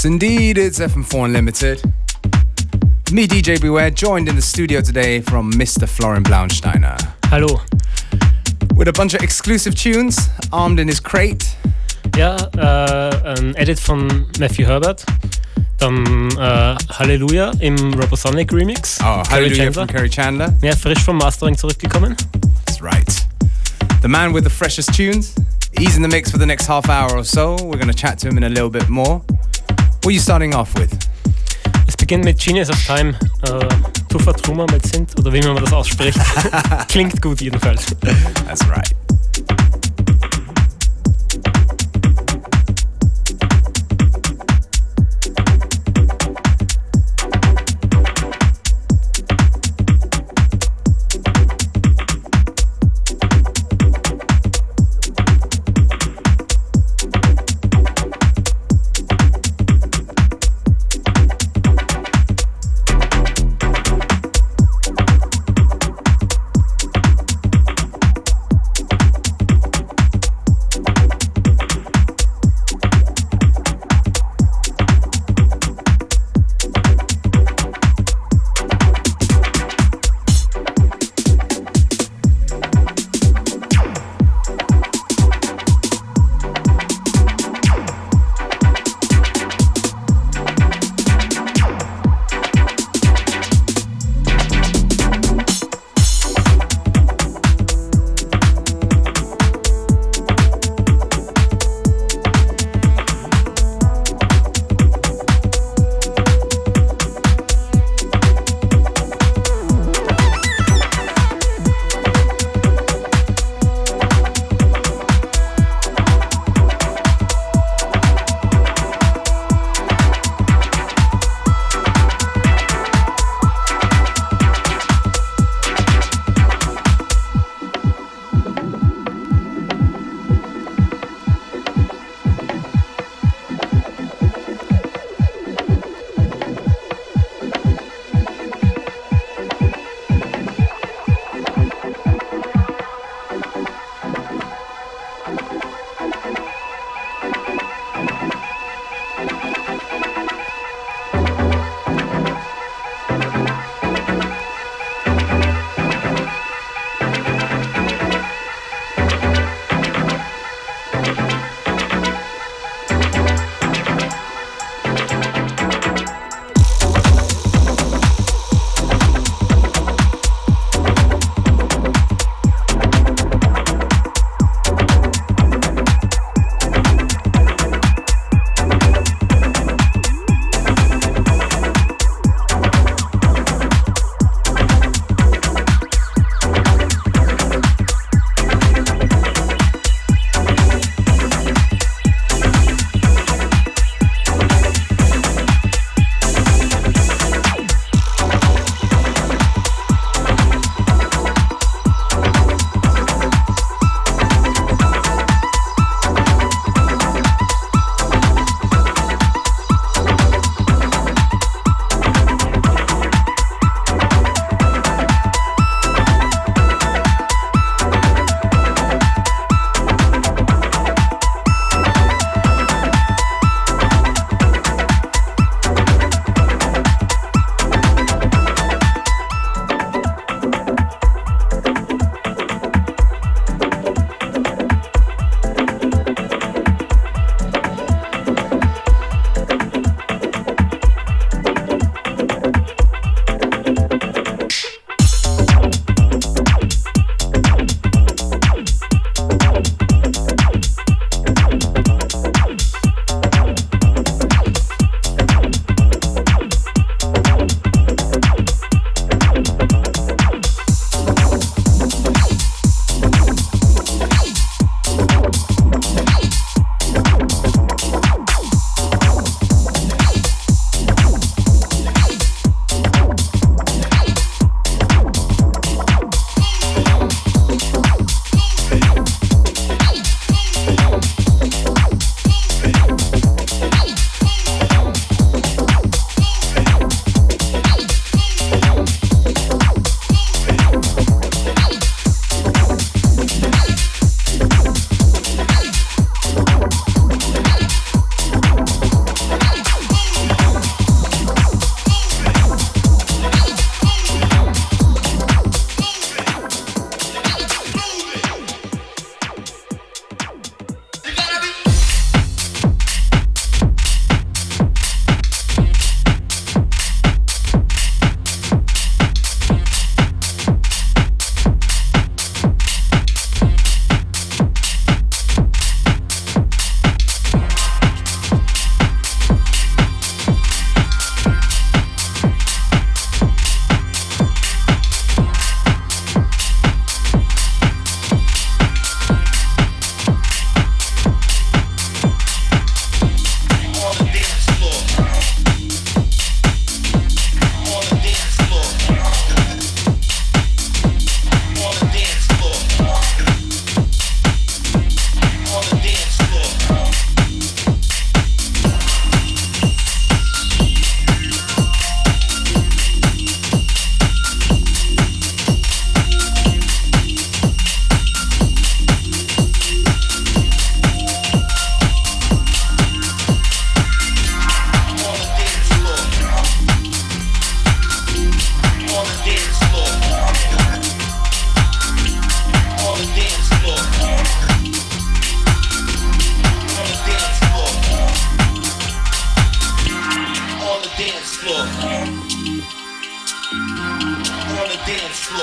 Yes, indeed, it's FM4 Unlimited. Me, DJ Beware, joined in the studio today from Mr. Florian Blaunsteiner. Hello. With a bunch of exclusive tunes, armed in his crate. Yeah, uh, äh, ein Edit from Matthew Herbert. Dann äh, uh, Halleluja im Robosonic Remix. Oh, Hallelujah from Kerri Chandler. Ja, frisch vom Mastering zurückgekommen. That's right. The man with the freshest tunes. He's in the mix for the next half hour or so. We're going to chat to him in a little bit more. What are you starting off with? Es beginnt mit Genius of Time. Äh, Tufa Truma mit Sint, oder wie man das ausspricht. Klingt gut jedenfalls. That's right.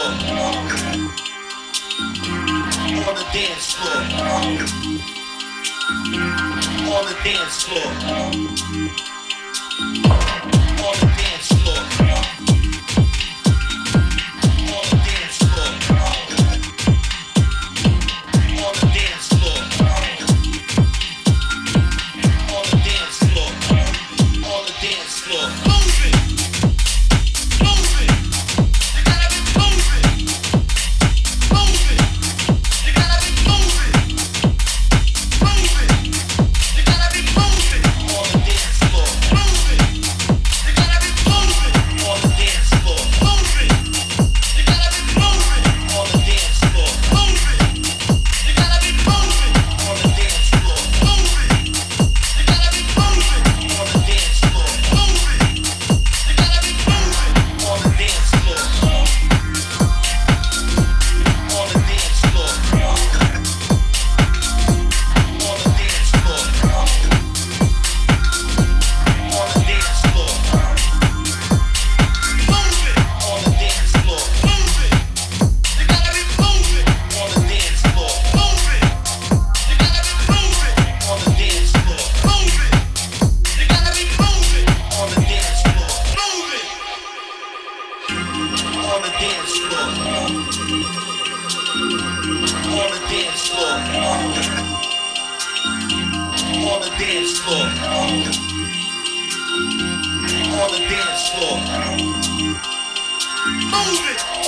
On the dance floor. On the dance floor. On the dance floor.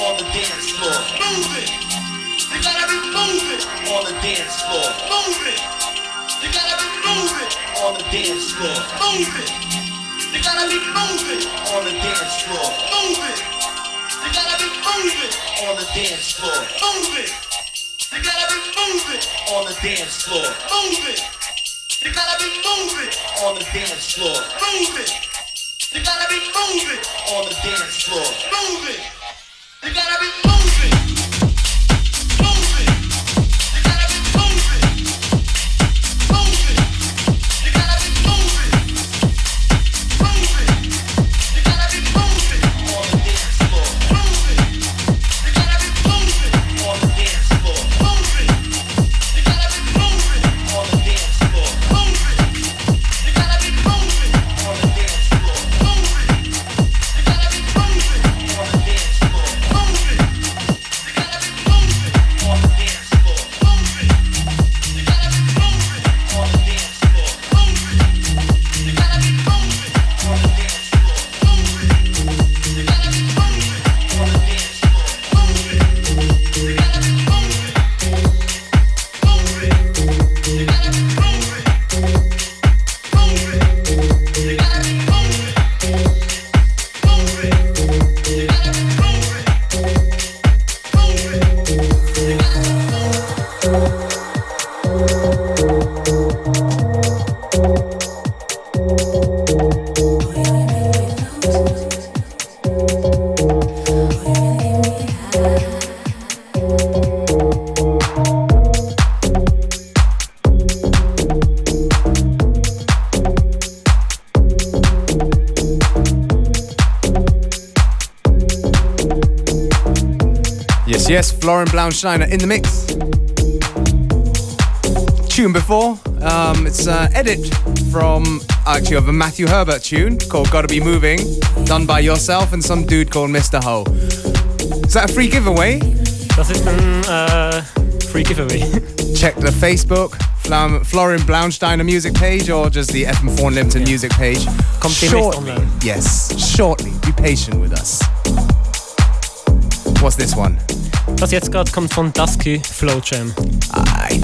on the dance floor. Move it. You gotta be moving on the dance floor. Move it. You gotta be moving on the dance floor. Move it. You gotta be moving on the dance floor. Move it. You gotta be moving on the dance floor. Move it. You gotta be moving on the dance floor. Move it. You gotta be moving on the dance floor. Move it. You gotta be moving on the dance floor. moving. You gotta be moving. Lauren Blaunsteiner in the mix. Tune before, um, it's an edit from actually of a Matthew Herbert tune called Gotta Be Moving, done by yourself and some dude called Mr. Ho. Is that a free giveaway? Das ist ein um, uh, free giveaway. Check the Facebook, Flam Florian Blaunsteiner music page or just the FM Limpton yeah. music page. Shortly, yes, shortly. Be patient with us. What's this one? Was jetzt gerade kommt von Dusky Flow Jam. Aye.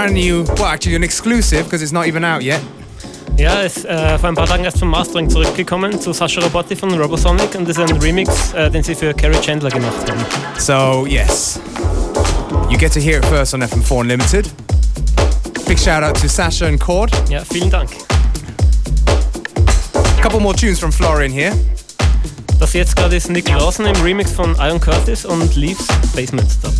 Brand new, well, actually an exclusive because it's not even out yet. Ja, ist äh, eh, vor ein paar Tagen erst vom Mastering zurückgekommen zu Sascha Robotti von Robosonic und das ist ein er Remix, äh, den sie für Kerri Chandler gemacht haben. So, yes. You get to hear it first on FM4 Unlimited. Big shout out to Sasha and Cord. Ja, vielen Dank. A couple more tunes from Florian here. Das jetzt gerade ist Nick Lawson im Remix von Ion Curtis und Leaves Basement Stop.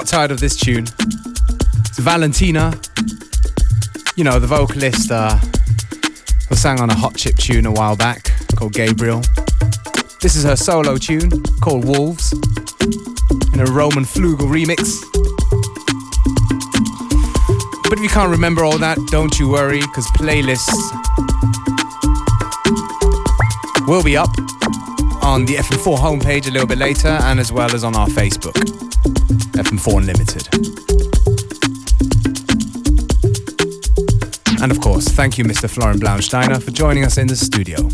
Not tired of this tune. It's Valentina. You know, the vocalist uh, who sang on a hot chip tune a while back called Gabriel. This is her solo tune called Wolves in a Roman Flügel remix. But if you can't remember all that, don't you worry, because playlists will be up on the FM4 homepage a little bit later and as well as on our Facebook. FM4 Unlimited. And of course, thank you, Mr. Florian Blaunsteiner, for joining us in the studio.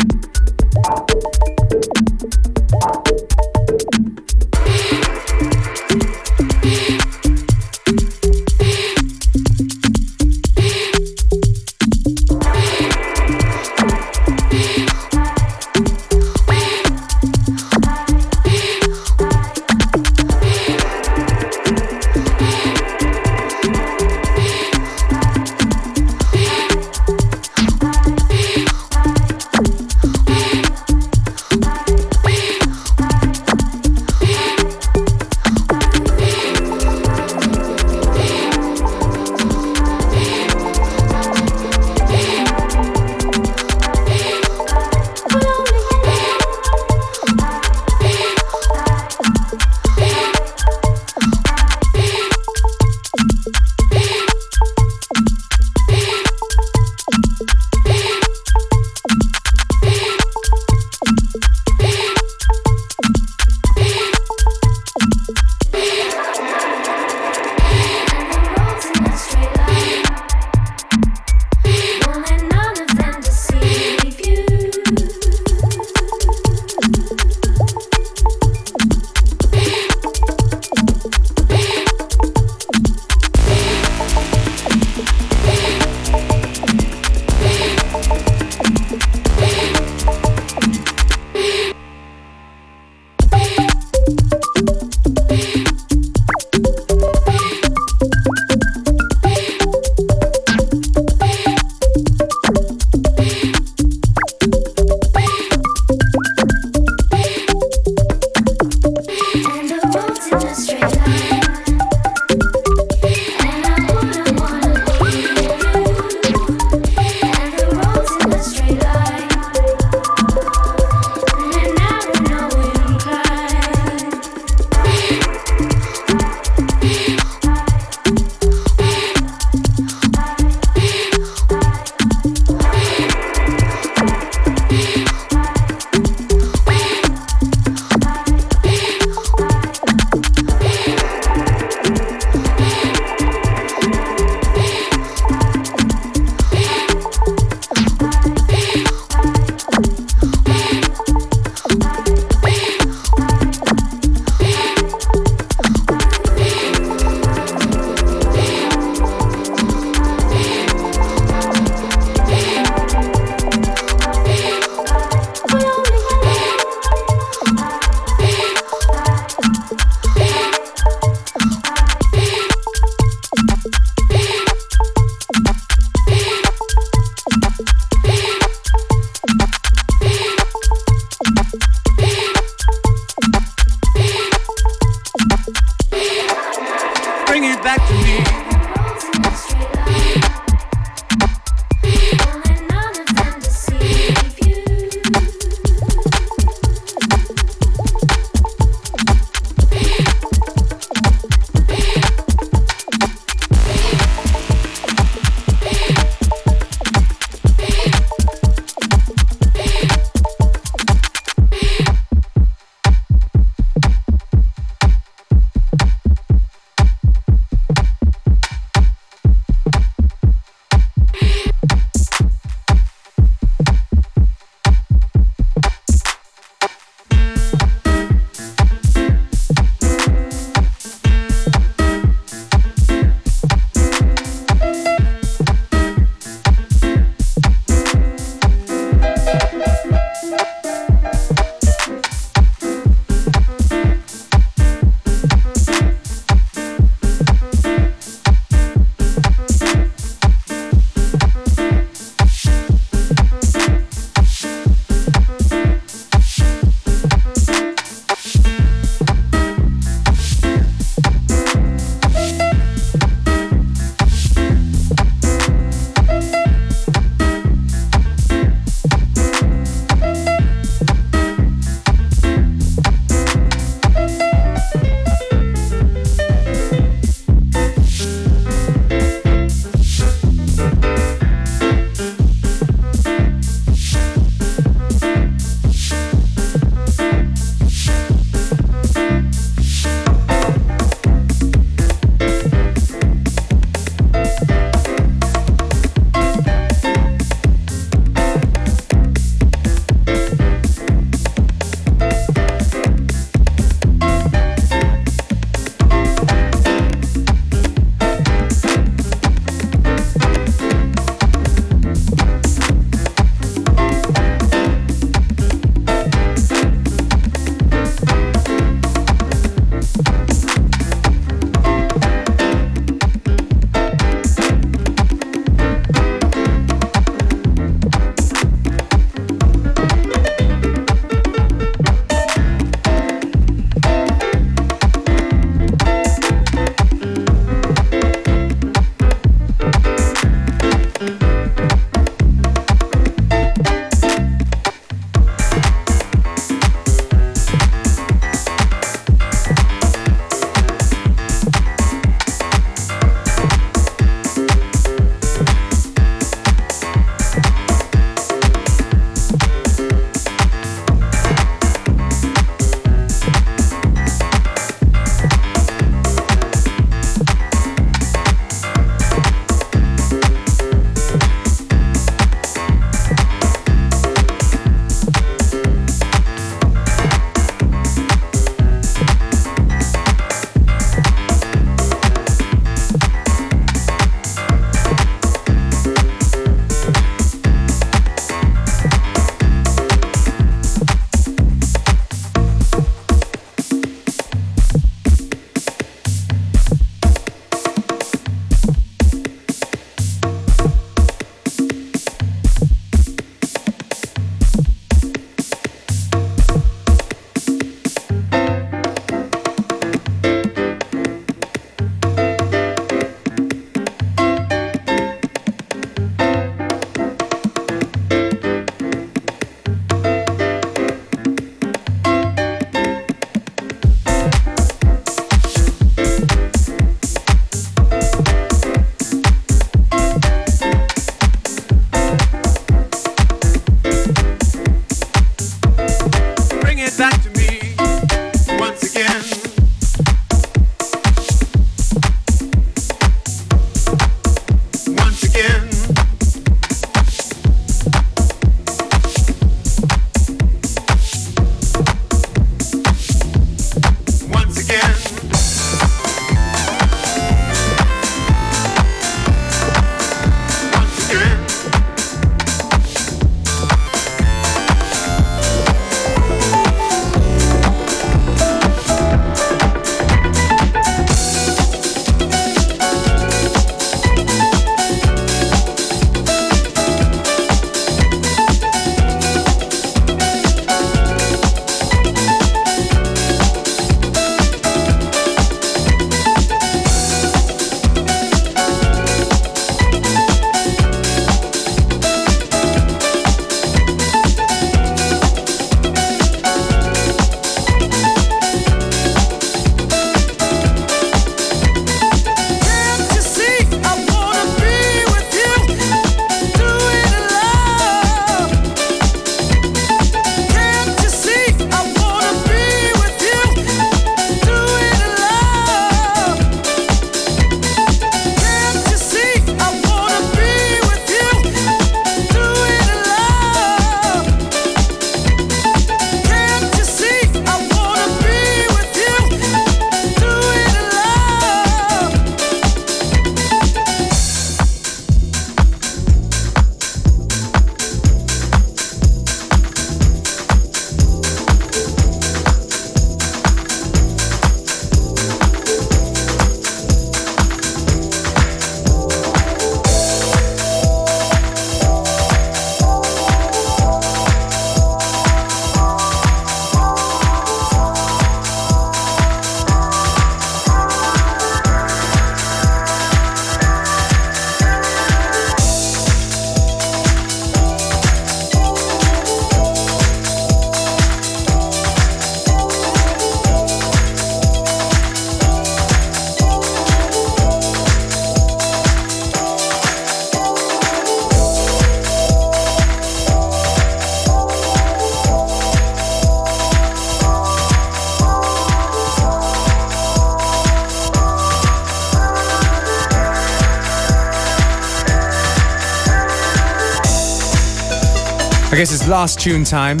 Last tune time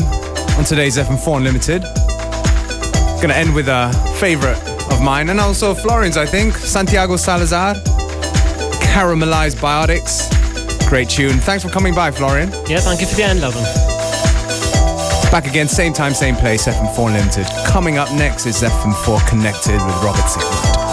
on today's FM4 Unlimited. Gonna end with a favorite of mine and also Florian's, I think. Santiago Salazar, Caramelized Biotics. Great tune. Thanks for coming by, Florian. Ja, danke für die Einladung. Back again, same time, same place, FM4 Unlimited. Coming up next is FM4 Connected with Robert Zikmund.